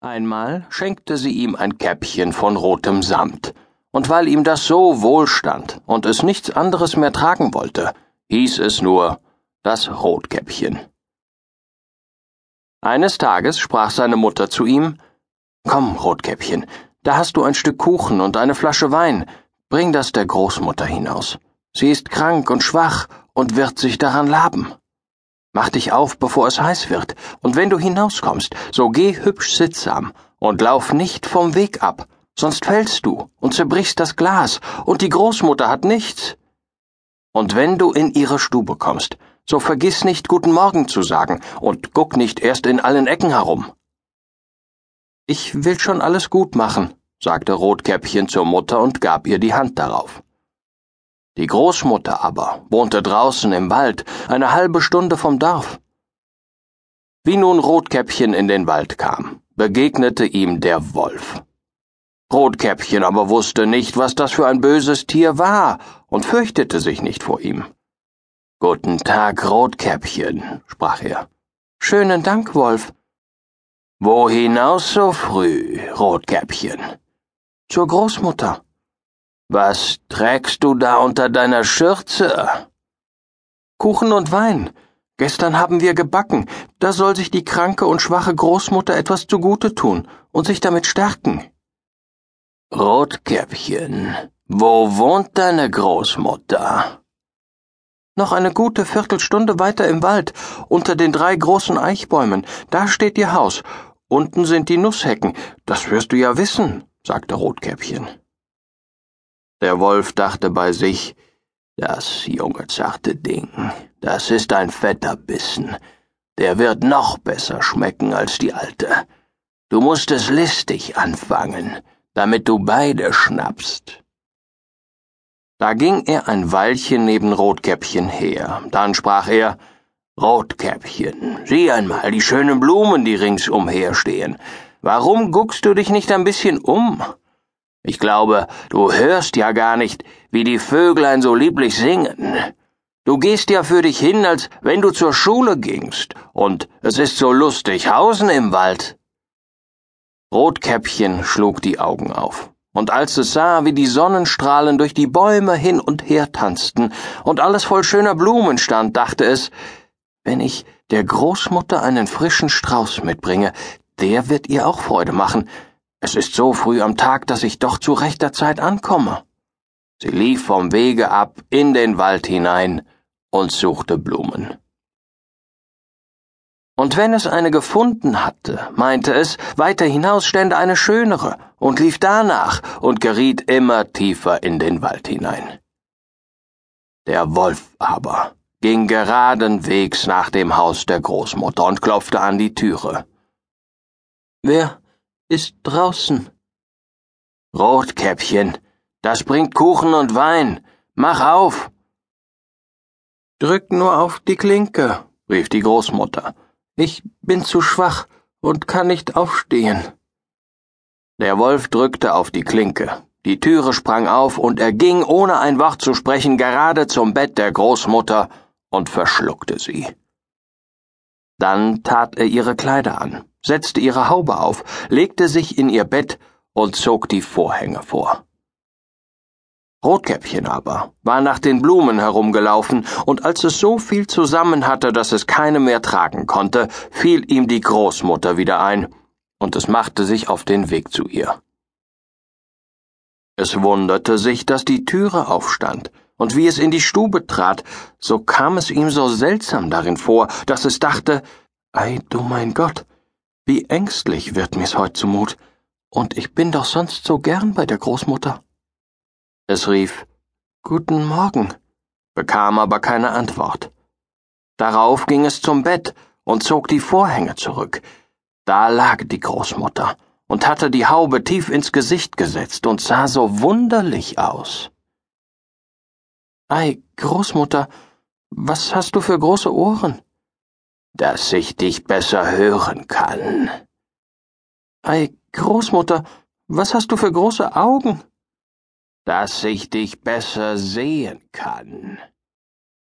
Einmal schenkte sie ihm ein Käppchen von rotem Samt, und weil ihm das so wohlstand und es nichts anderes mehr tragen wollte, hieß es nur das Rotkäppchen. Eines Tages sprach seine Mutter zu ihm Komm, Rotkäppchen, da hast du ein Stück Kuchen und eine Flasche Wein, bring das der Großmutter hinaus. Sie ist krank und schwach und wird sich daran laben. Mach dich auf, bevor es heiß wird, und wenn du hinauskommst, so geh hübsch sittsam und lauf nicht vom Weg ab, sonst fällst du und zerbrichst das Glas, und die Großmutter hat nichts. Und wenn du in ihre Stube kommst, so vergiss nicht Guten Morgen zu sagen und guck nicht erst in allen Ecken herum. Ich will schon alles gut machen, sagte Rotkäppchen zur Mutter und gab ihr die Hand darauf. Die Großmutter aber wohnte draußen im Wald, eine halbe Stunde vom Dorf. Wie nun Rotkäppchen in den Wald kam, begegnete ihm der Wolf. Rotkäppchen aber wusste nicht, was das für ein böses Tier war und fürchtete sich nicht vor ihm. Guten Tag, Rotkäppchen, sprach er. Schönen Dank, Wolf. Wo hinaus so früh, Rotkäppchen? Zur Großmutter. Was trägst du da unter deiner Schürze? Kuchen und Wein. Gestern haben wir gebacken. Da soll sich die kranke und schwache Großmutter etwas zugute tun und sich damit stärken. Rotkäppchen, wo wohnt deine Großmutter? Noch eine gute Viertelstunde weiter im Wald, unter den drei großen Eichbäumen. Da steht ihr Haus. Unten sind die Nusshecken. Das wirst du ja wissen, sagte Rotkäppchen. Der Wolf dachte bei sich, das junge zarte Ding, das ist ein fetter Bissen, der wird noch besser schmecken als die alte. Du musst es listig anfangen, damit du beide schnappst. Da ging er ein Weilchen neben Rotkäppchen her, dann sprach er Rotkäppchen, sieh einmal die schönen Blumen, die ringsumher stehen. Warum guckst du dich nicht ein bisschen um? Ich glaube, du hörst ja gar nicht, wie die Vöglein so lieblich singen. Du gehst ja für dich hin, als wenn du zur Schule gingst, und es ist so lustig hausen im Wald. Rotkäppchen schlug die Augen auf, und als es sah, wie die Sonnenstrahlen durch die Bäume hin und her tanzten und alles voll schöner Blumen stand, dachte es, wenn ich der Großmutter einen frischen Strauß mitbringe, der wird ihr auch Freude machen, es ist so früh am Tag, dass ich doch zu rechter Zeit ankomme. Sie lief vom Wege ab in den Wald hinein und suchte Blumen. Und wenn es eine gefunden hatte, meinte es, weiter hinaus stände eine schönere und lief danach und geriet immer tiefer in den Wald hinein. Der Wolf aber ging geraden Wegs nach dem Haus der Großmutter und klopfte an die Türe. Wer ist draußen. Rotkäppchen, das bringt Kuchen und Wein. Mach auf. Drück nur auf die Klinke, rief die Großmutter. Ich bin zu schwach und kann nicht aufstehen. Der Wolf drückte auf die Klinke. Die Türe sprang auf und er ging, ohne ein Wort zu sprechen, gerade zum Bett der Großmutter und verschluckte sie. Dann tat er ihre Kleider an setzte ihre Haube auf, legte sich in ihr Bett und zog die Vorhänge vor. Rotkäppchen aber war nach den Blumen herumgelaufen, und als es so viel zusammen hatte, dass es keine mehr tragen konnte, fiel ihm die Großmutter wieder ein, und es machte sich auf den Weg zu ihr. Es wunderte sich, dass die Türe aufstand, und wie es in die Stube trat, so kam es ihm so seltsam darin vor, dass es dachte, Ei, du mein Gott, wie ängstlich wird mir's heut zumut, und ich bin doch sonst so gern bei der Großmutter. Es rief Guten Morgen, bekam aber keine Antwort. Darauf ging es zum Bett und zog die Vorhänge zurück. Da lag die Großmutter und hatte die Haube tief ins Gesicht gesetzt und sah so wunderlich aus. Ei, Großmutter, was hast du für große Ohren? Dass ich dich besser hören kann. Ei, Großmutter, was hast du für große Augen? Dass ich dich besser sehen kann.